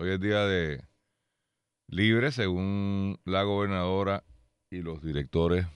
Hoy es día de libre, según la gobernadora y los directores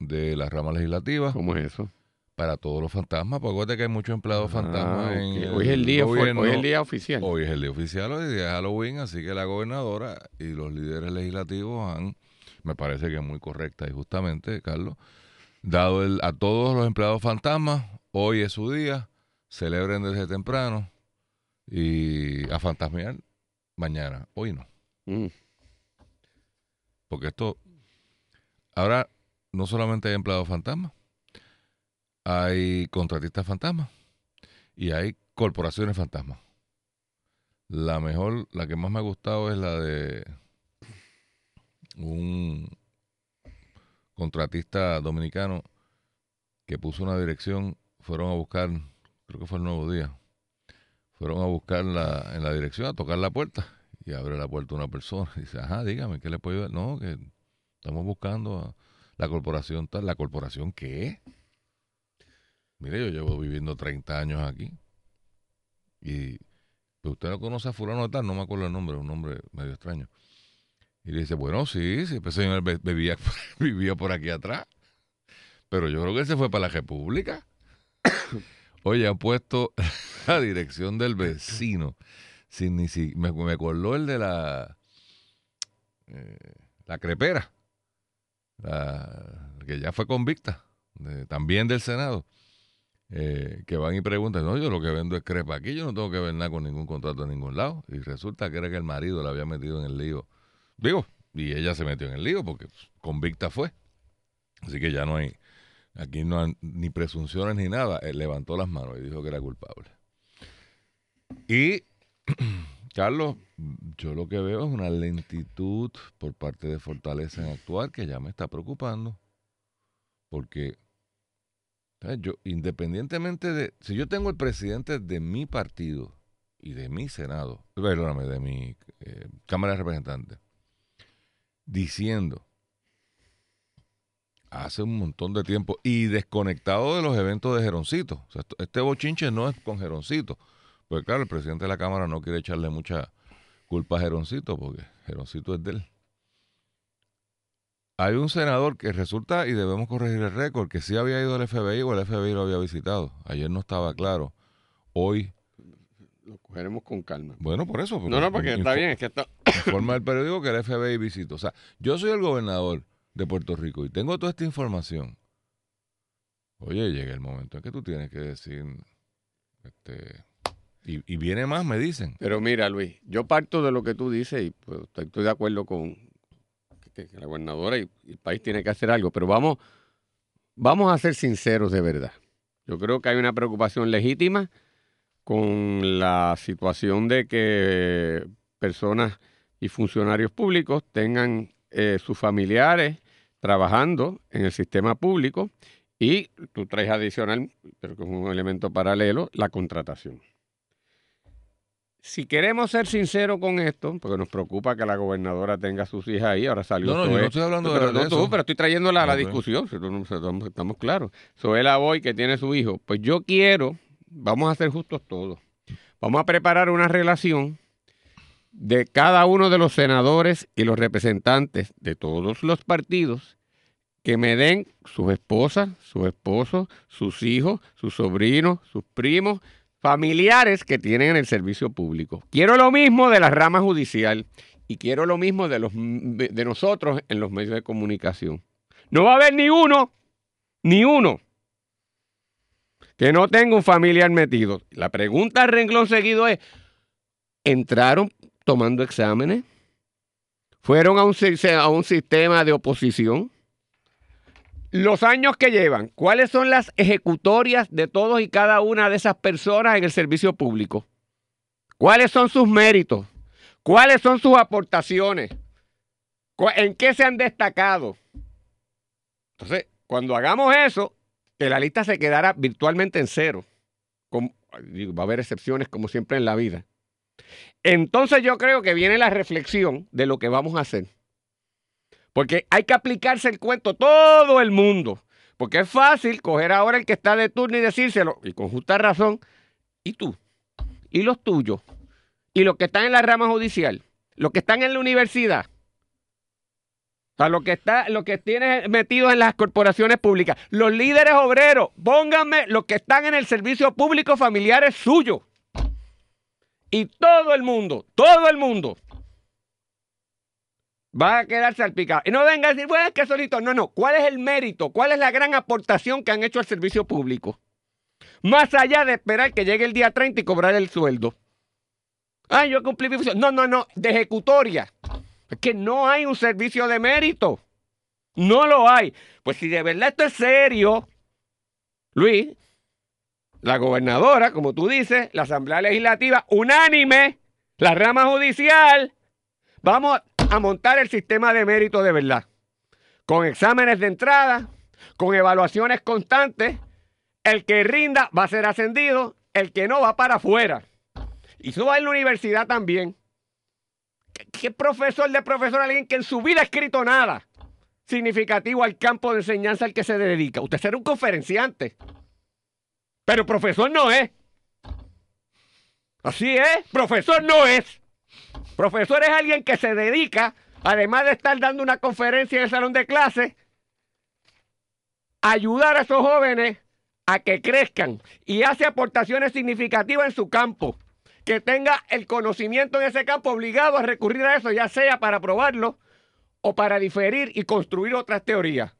de la rama legislativa. ¿Cómo es eso? Para todos los fantasmas, porque acuérdate que hay muchos empleados Ah, fantasmas en. Hoy es el día, gobierno. hoy es el día oficial. Hoy es el día oficial, hoy es día de Halloween, así que la gobernadora y los líderes legislativos han, me parece que muy correcta y justamente, Carlos, dado el, a todos los empleados fantasmas, hoy es su día, celebren desde temprano y a fantasmear mañana, hoy no, Mm. porque esto, ahora no solamente hay empleados fantasmas, hay contratistas fantasmas y hay corporaciones fantasmas. La mejor, la que más me ha gustado es la de un contratista dominicano que puso una dirección, fueron a buscar, creo que fue el nuevo día, fueron a buscar la, en la dirección, a tocar la puerta, y abre la puerta una persona, y dice, ajá, dígame, ¿qué le puedo ayudar? No, que estamos buscando a la corporación tal, ¿la corporación qué? Mire, yo llevo viviendo 30 años aquí, y pues, usted no conoce a fulano de tal, no me acuerdo el nombre, un nombre medio extraño. Y le dice, bueno, sí, sí, pues señor be- vivía, vivía por aquí atrás. Pero yo creo que él se fue para la República. Oye, han puesto la dirección del vecino. Sin ni si, me, me acordó el de la eh, la crepera, que ya fue convicta, también del Senado, eh, que van y preguntan, no, yo lo que vendo es crepa aquí, yo no tengo que ver nada con ningún contrato en ningún lado. Y resulta que era que el marido la había metido en el lío. Digo, y ella se metió en el lío porque pues, convicta fue. Así que ya no hay, aquí no ni presunciones ni nada. Él levantó las manos y dijo que era culpable. Y, Carlos, yo lo que veo es una lentitud por parte de Fortaleza en actuar que ya me está preocupando. Porque, yo, independientemente de, si yo tengo el presidente de mi partido y de mi Senado, perdóname, de mi eh, Cámara de Representantes, diciendo hace un montón de tiempo y desconectado de los eventos de Geroncito. Este bochinche no es con Geroncito. Pues claro, el presidente de la Cámara no quiere echarle mucha culpa a Geroncito porque Geroncito es de él. Hay un senador que resulta, y debemos corregir el récord, que sí había ido al FBI o el FBI lo había visitado. Ayer no estaba claro. Hoy, Lo cogeremos con calma. bueno, por eso. No, no, porque está bien, es que está... informa el periódico que el FBI visitó. O sea, yo soy el gobernador de Puerto Rico y tengo toda esta información. Oye, llega el momento en que tú tienes que decir, este, y, y viene más, me dicen. Pero mira, Luis, yo parto de lo que tú dices y pues, estoy, de acuerdo con la gobernadora y, y el país tiene que hacer algo, pero vamos, vamos a ser sinceros de verdad. Yo creo que hay una preocupación legítima con la situación de que personas y funcionarios públicos tengan eh, sus familiares trabajando en el sistema público y tú traes adicional, pero que es un elemento paralelo, la contratación. Si queremos ser sinceros con esto, porque nos preocupa que la gobernadora tenga a sus hijas ahí, ahora salió No, no, yo no estoy hablando de, pero, de no tú, eso. pero estoy trayéndola a la Ok. discusión, no- estamos, estamos claros. Zoela Boy, que tiene su hijo, pues yo quiero, vamos a ser justos todos, vamos a preparar una relación de cada uno de los senadores y los representantes de todos los partidos que me den sus esposas, sus esposos, sus hijos, sus sobrinos, sus primos, familiares que tienen en el servicio público. Quiero lo mismo de la rama judicial y quiero lo mismo de, los, de nosotros en los medios de comunicación. No va a haber ni uno, ni uno, que no tenga un familiar metido. La pregunta renglón seguido es, ¿entraron tomando exámenes? ¿Fueron a un sistema de oposición? Los años que llevan, ¿cuáles son las ejecutorias de todos y cada una de esas personas en el servicio público? ¿Cuáles son sus méritos? ¿Cuáles son sus aportaciones? ¿Cu- ¿En qué se han destacado? Entonces, cuando hagamos eso, que la lista se quedará virtualmente en cero. Va a haber excepciones como siempre en la vida. Entonces yo creo que viene la reflexión de lo que vamos a hacer. Porque hay que aplicarse el cuento todo el mundo. Porque es fácil coger ahora el que está de turno y decírselo, y con justa razón, ¿y tú? ¿Y los tuyos? y los que están en la rama judicial, los que están en la universidad, o sea, lo que está, lo que tiene metidos en las corporaciones públicas, los líderes obreros, pónganme los que están en el servicio público familiares suyos. Y todo el mundo, todo el mundo va a quedar salpicado. Y no venga a decir, bueno, es que solito. No, no. ¿Cuál es el mérito? ¿Cuál es la gran aportación que han hecho al servicio público? Más allá de esperar que llegue el día 30 y cobrar el sueldo. Ah, yo cumplí mi función. No, no, no. De ejecutoria. Es que no hay un servicio de mérito. No lo hay. Pues si de verdad esto es serio, Luis, la gobernadora, como tú dices, la Asamblea Legislativa, unánime, la rama judicial, vamos a montar el sistema de mérito de verdad. Con exámenes de entrada, con evaluaciones constantes. El que rinda va a ser ascendido, el que no va para afuera. Y eso va en la universidad también. ¿Qué, profesor de profesor, alguien que en su vida ha escrito nada significativo al campo de enseñanza al que se dedica? Usted será un conferenciante. Pero profesor no es. Así es, profesor no es. Profesor es alguien que se dedica, además de estar dando una conferencia en el salón de clase, a ayudar a esos jóvenes a que crezcan y hace aportaciones significativas en su campo. Que tenga el conocimiento en ese campo obligado a recurrir a eso, ya sea para probarlo o para diferir y construir otras teorías.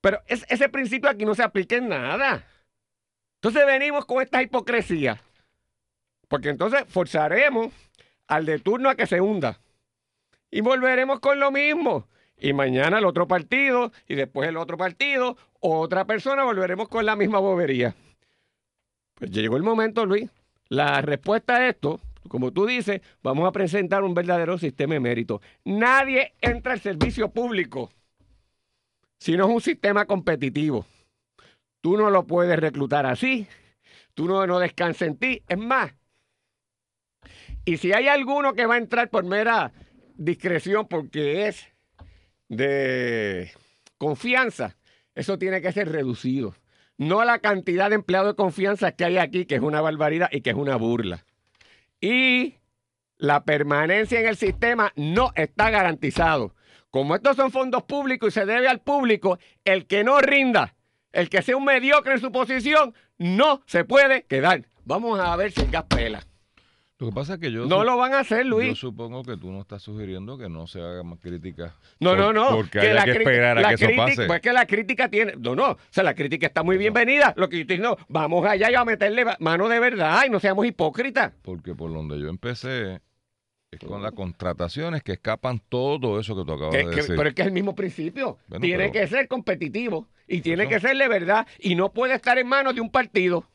Pero ese principio aquí no se aplica en nada. Entonces venimos con esta hipocresía. Porque entonces forzaremos al de turno a que se hunda. Y volveremos con lo mismo. Y mañana el otro partido, y después el otro partido, otra persona, volveremos con la misma bobería. Pues llegó el momento, Luis. La respuesta a esto, como tú dices, vamos a presentar un verdadero sistema de mérito. Nadie entra al servicio público si no es un sistema competitivo. Tú no lo puedes reclutar así. Tú no, no descansas en ti. Es más, y si hay alguno que va a entrar por mera discreción porque es de confianza, eso tiene que ser reducido. No la cantidad de empleados de confianza que hay aquí, que es una barbaridad y que es una burla. Y la permanencia en el sistema no está garantizado. Como estos son fondos públicos y se debe al público, el que no rinda, el que sea un mediocre en su posición, no se puede quedar. Vamos a ver si el gas pela. Lo que pasa es que yo... No lo van a hacer, Luis. Yo supongo que tú no estás sugiriendo que no se haga más crítica. No, no, no. Porque hay que esperar a que eso pase. Pues que la crítica tiene... No, no. O sea, la crítica está muy bienvenida. Lo que yo estoy diciendo, vamos allá y a meterle mano de verdad y no seamos hipócritas. Porque por donde yo empecé es con las contrataciones que escapan todo eso que tú acabas de decir. pero es que es el mismo principio. tiene que ser competitivo y tiene que ser de verdad y no puede estar en manos de un partido.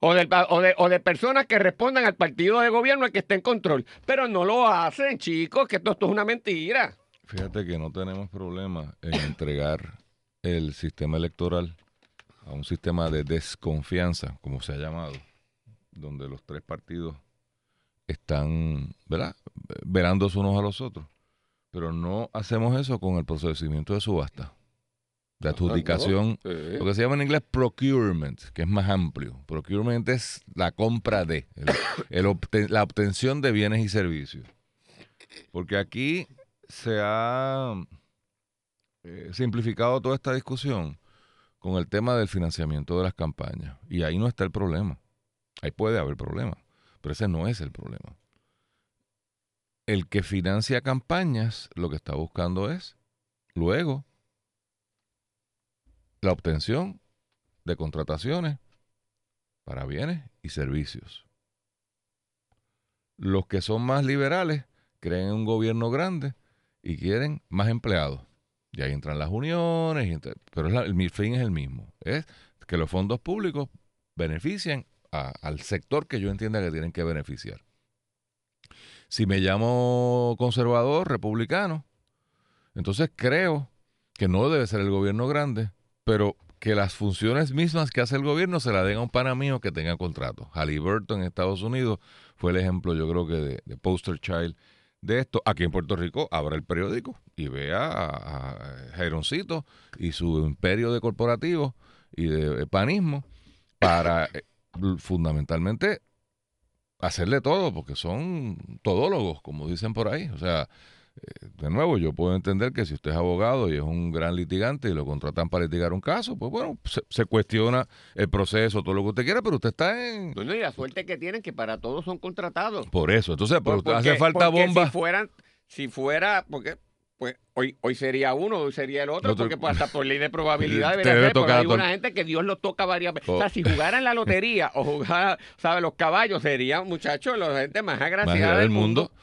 O de, o, de, personas que respondan al partido de gobierno que esté en control. Pero no lo hacen, chicos, que esto, esto es una mentira. Fíjate que no tenemos problema en entregar el sistema electoral a un sistema de desconfianza, como se ha llamado, donde los tres partidos están, ¿verdad?, verándose unos a los otros. Pero no hacemos eso con el procedimiento de subasta de adjudicación, lo que se llama en inglés procurement, que es más amplio. Procurement es la compra de, la obtención de bienes y servicios. Porque aquí se ha eh, simplificado toda esta discusión con el tema del financiamiento de las campañas. Y ahí no está el problema. Ahí puede haber problema, pero ese no es el problema. El que financia campañas lo que está buscando es luego la obtención de contrataciones para bienes y servicios. Los que son más liberales creen en un gobierno grande y quieren más empleados. Y ahí entran las uniones, pero el fin es el mismo. Es que los fondos públicos beneficien al sector que yo entienda que tienen que beneficiar. Si me llamo conservador, republicano, entonces creo que no debe ser el gobierno grande, pero que las funciones mismas que hace el gobierno se la den a un pana mío que tenga contrato. Halliburton en Estados Unidos fue el ejemplo, yo creo que de, poster child de esto. Aquí en Puerto Rico abra el periódico y vea a, Jaironcito y su imperio de corporativo y de panismo para eh, fundamentalmente hacerle todo, porque son todólogos, como dicen por ahí. O sea, de nuevo, yo puedo entender que si usted es abogado y es un gran litigante y lo contratan para litigar un caso, pues bueno, se, cuestiona el proceso, todo lo que usted quiera, pero usted está en... Bueno, y la suerte que tienen que para todos son contratados. Por eso, entonces, pero usted hace falta bomba. Si fueran, si fuera, porque pues hoy, hoy sería uno, hoy sería el otro, porque pues, hasta por ley de probabilidad debería ser, hay una gente que Dios lo toca varias veces. O sea, oh. si jugara en la lotería o jugara, ¿sabes? Los caballos serían, muchachos, la gente más agraciada del mundo.